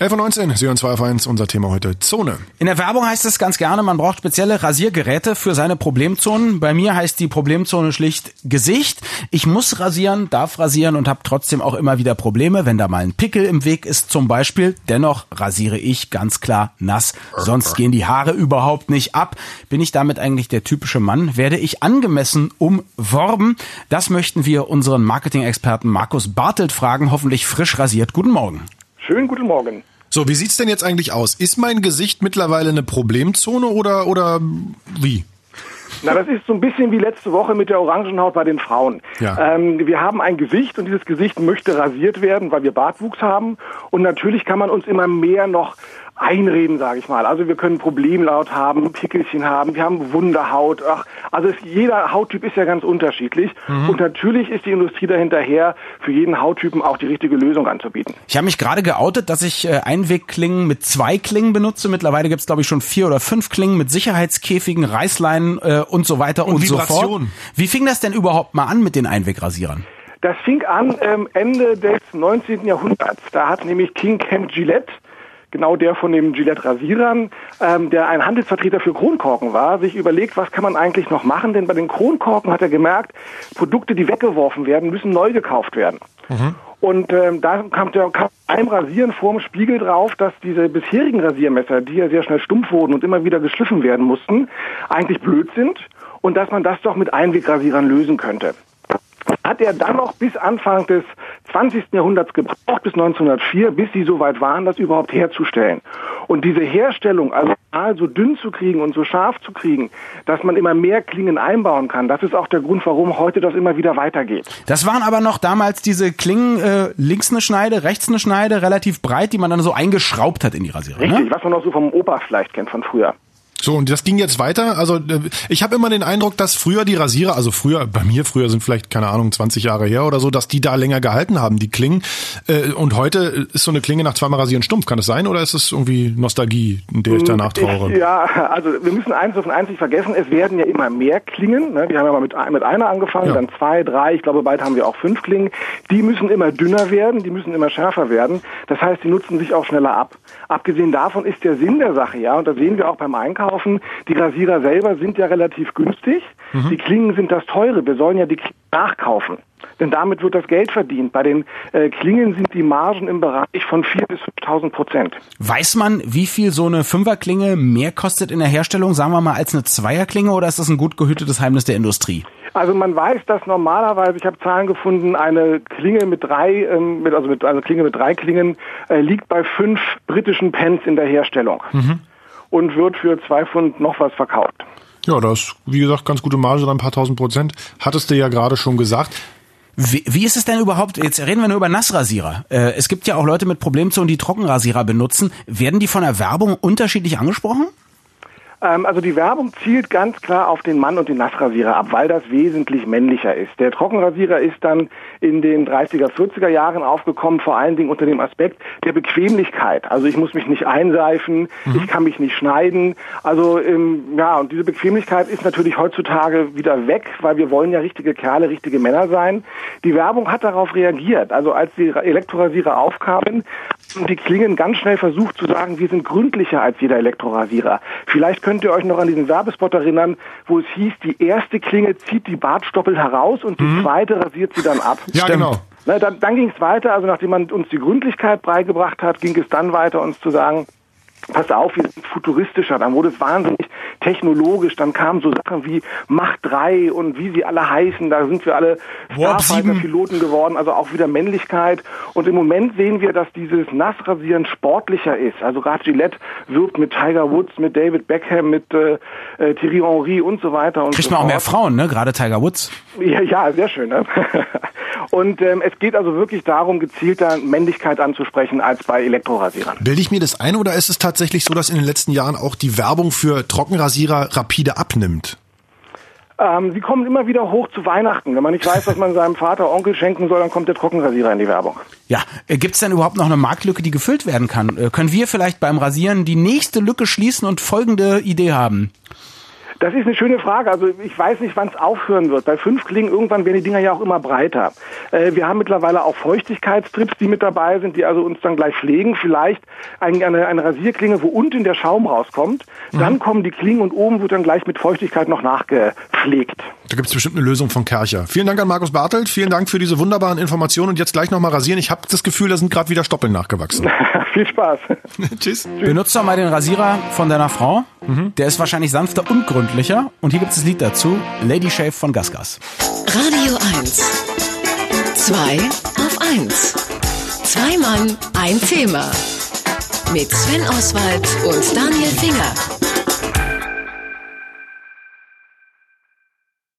11 von 19, Sie hören 2 auf 1, unser Thema heute Zone. In der Werbung heißt es ganz gerne, man braucht spezielle Rasiergeräte für seine Problemzonen. Bei mir heißt die Problemzone schlicht Gesicht. Ich muss rasieren, darf rasieren und habe trotzdem auch immer wieder Probleme, wenn da mal ein Pickel im Weg ist zum Beispiel. Dennoch rasiere ich ganz klar nass, sonst gehen die Haare überhaupt nicht ab. Bin ich damit eigentlich der typische Mann? Werde ich angemessen umworben? Das möchten wir unseren Marketing-Experten Markus Bartelt fragen, hoffentlich frisch rasiert. Guten Morgen. Schönen guten Morgen. So, wie sieht's denn jetzt eigentlich aus? Ist mein Gesicht mittlerweile eine Problemzone oder, oder wie? Na, das ist so ein bisschen wie letzte Woche mit der Orangenhaut bei den Frauen. Ja. Ähm, wir haben ein Gesicht und dieses Gesicht möchte rasiert werden, weil wir Bartwuchs haben. Und natürlich kann man uns immer mehr noch einreden, sage ich mal. Also wir können Problemlaut haben, Pickelchen haben, wir haben Wunderhaut. Ach, also es, jeder Hauttyp ist ja ganz unterschiedlich. Und natürlich ist die Industrie dahinterher, für jeden Hauttypen auch die richtige Lösung anzubieten. Ich habe mich gerade geoutet, dass ich äh, Einwegklingen mit zwei Klingen benutze. Mittlerweile gibt's glaube ich, schon vier oder fünf Klingen mit Sicherheitskäfigen, Reißleinen äh, und so weiter und, Und so fort. Vibration. Wie fing das denn überhaupt mal an mit den Einwegrasierern? Das fing an ähm, Ende des 19. Jahrhunderts. Da hat nämlich King Kent Gillette, genau der von den Gillette Rasierern, ähm, der ein Handelsvertreter für Kronkorken war, sich überlegt, was kann man eigentlich noch machen? Denn bei den Kronkorken hat er gemerkt, Produkte, die weggeworfen werden, müssen neu gekauft werden. Und ähm, da kam der kam einem Rasieren vorm Spiegel drauf, dass diese bisherigen Rasiermesser, die ja sehr schnell stumpf wurden und immer wieder geschliffen werden mussten, eigentlich blöd sind und dass man das doch mit Einwegrasierern lösen könnte hat er dann noch bis Anfang des 20. Jahrhunderts gebraucht, bis 1904, bis sie so weit waren, das überhaupt herzustellen. Und diese Herstellung, also so dünn zu kriegen und so scharf zu kriegen, dass man immer mehr Klingen einbauen kann, das ist auch der Grund, warum heute das immer wieder weitergeht. Das waren aber noch damals diese Klingen, äh, links eine Schneide, rechts eine Schneide, relativ breit, die man dann so eingeschraubt hat in die Rasierer. Richtig, Ne? was man noch so vom Opa vielleicht kennt von früher. So, und das ging jetzt weiter. Also äh, ich habe immer den Eindruck, dass früher die Rasierer, also früher, bei mir früher sind vielleicht, keine Ahnung, 20 Jahre her oder so, dass die da länger gehalten haben, die Klingen. Äh, Und heute ist so eine Klinge nach zweimal Rasieren stumpf. Kann das sein oder ist es irgendwie Nostalgie, in der ich danach trauere? Ich, ja, also wir müssen eins dürfen eins nicht vergessen, es werden ja immer mehr Klingen. Ne? Wir haben ja mal mit, mit einer angefangen, Ja. dann zwei, drei, ich glaube bald haben wir auch fünf Klingen. Die müssen immer dünner werden, die müssen immer schärfer werden. Das heißt, die nutzen sich auch schneller ab. Abgesehen davon ist der Sinn der Sache, ja, und das sehen wir auch beim Einkaufen, die Rasierer selber sind ja relativ günstig. Die Klingen sind das teure. Wir sollen ja die Klingen nachkaufen. Denn damit wird das Geld verdient. Bei den äh, Klingen sind die Margen im Bereich von 4.000 bis 5.000 Prozent. Weiß man, wie viel so eine Fünferklinge mehr kostet in der Herstellung, sagen wir mal, als eine Zweierklinge oder ist das ein gut gehütetes Heimnis der Industrie? Also man weiß, dass normalerweise, ich habe Zahlen gefunden, eine Klinge mit drei, ähm, mit, also mit, eine Klinge mit drei Klingen äh, liegt bei fünf britischen Pence in der Herstellung und wird für zwei Pfund noch was verkauft. Ja, das ist, wie gesagt, ganz gute Marge, dann ein paar tausend Prozent. Hattest du ja gerade schon gesagt. Wie, wie ist es denn überhaupt, jetzt reden wir nur über Nassrasierer. Äh, es gibt ja auch Leute mit Problemzonen, die Trockenrasierer benutzen. Werden die von der Werbung unterschiedlich angesprochen? Ähm, also die Werbung zielt ganz klar auf den Mann und den Nassrasierer ab, weil das wesentlich männlicher ist. Der Trockenrasierer ist dann in den 30er, 40er Jahren aufgekommen, vor allen Dingen unter dem Aspekt der Bequemlichkeit. Also ich muss mich nicht einseifen, ich kann mich nicht schneiden. Also ähm, ja, und diese Bequemlichkeit ist natürlich heutzutage wieder weg, weil wir wollen ja richtige Kerle, richtige Männer sein. Die Werbung hat darauf reagiert. Also als die Elektrorasierer aufkamen, haben die Klingen ganz schnell versucht zu sagen, wir sind gründlicher als jeder Elektrorasierer. Vielleicht könnt ihr euch noch an diesen Werbespot erinnern, wo es hieß, die erste Klinge zieht die Bartstoppel heraus und die zweite rasiert sie dann ab. Ja, Stimmt. genau. Na, dann dann ging es weiter, also nachdem man uns die Gründlichkeit beigebracht hat, ging es dann weiter, uns zu sagen, pass auf, wir sind futuristischer, dann wurde es wahnsinnig technologisch, dann kamen so Sachen wie Macht 3 und wie sie alle heißen, da sind wir alle Warp 7. Starfighter-Piloten geworden, also auch wieder Männlichkeit und im Moment sehen wir, dass dieses Nassrasieren sportlicher ist, also gerade Gillette wirbt mit Tiger Woods, mit David Beckham, mit äh, äh, Thierry Henry und so weiter und Kriegt so man auch mehr. Frauen, ne? Gerade Tiger Woods. Ja, ja, sehr schön. Ne? Und ähm, es geht also wirklich darum, gezielter Männlichkeit anzusprechen als bei Elektrorasierern. Bilde ich mir das ein oder ist es tatsächlich so, dass in den letzten Jahren auch die Werbung für Trockenrasierer rapide abnimmt? Ähm, sie kommen immer wieder hoch zu Weihnachten. Wenn man nicht weiß, was man seinem Vater, Onkel schenken soll, dann kommt der Trockenrasierer in die Werbung. Ja, äh, gibt's denn überhaupt noch eine Marktlücke, die gefüllt werden kann? Äh, Können wir vielleicht beim Rasieren die nächste Lücke schließen und folgende Idee haben? Das ist eine schöne Frage. Also ich weiß nicht, wann es aufhören wird. Bei fünf Klingen irgendwann werden die Dinger ja auch immer breiter. Äh, wir haben mittlerweile auch Feuchtigkeitstrips, die mit dabei sind, die also uns dann gleich pflegen. Vielleicht eine, eine, eine Rasierklinge, wo unten der Schaum rauskommt. Dann mhm. kommen die Klingen und oben wird dann gleich mit Feuchtigkeit noch nachgepflegt. Da gibt es bestimmt eine Lösung von Kercher. Vielen Dank an Markus Bartelt. Vielen Dank für diese wunderbaren Informationen und jetzt gleich nochmal rasieren. Ich habe das Gefühl, da sind gerade wieder Stoppeln nachgewachsen. Viel Spaß. Tschüss. Benutzt doch mal den Rasierer von deiner Frau. Mhm. Der ist wahrscheinlich sanfter und gründlicher. Und hier gibt es das Lied dazu. Lady Shave von Gasgas. Radio 1. Zwei auf eins. Zwei Mann, ein Thema. Mit Sven Oswald und Daniel Finger.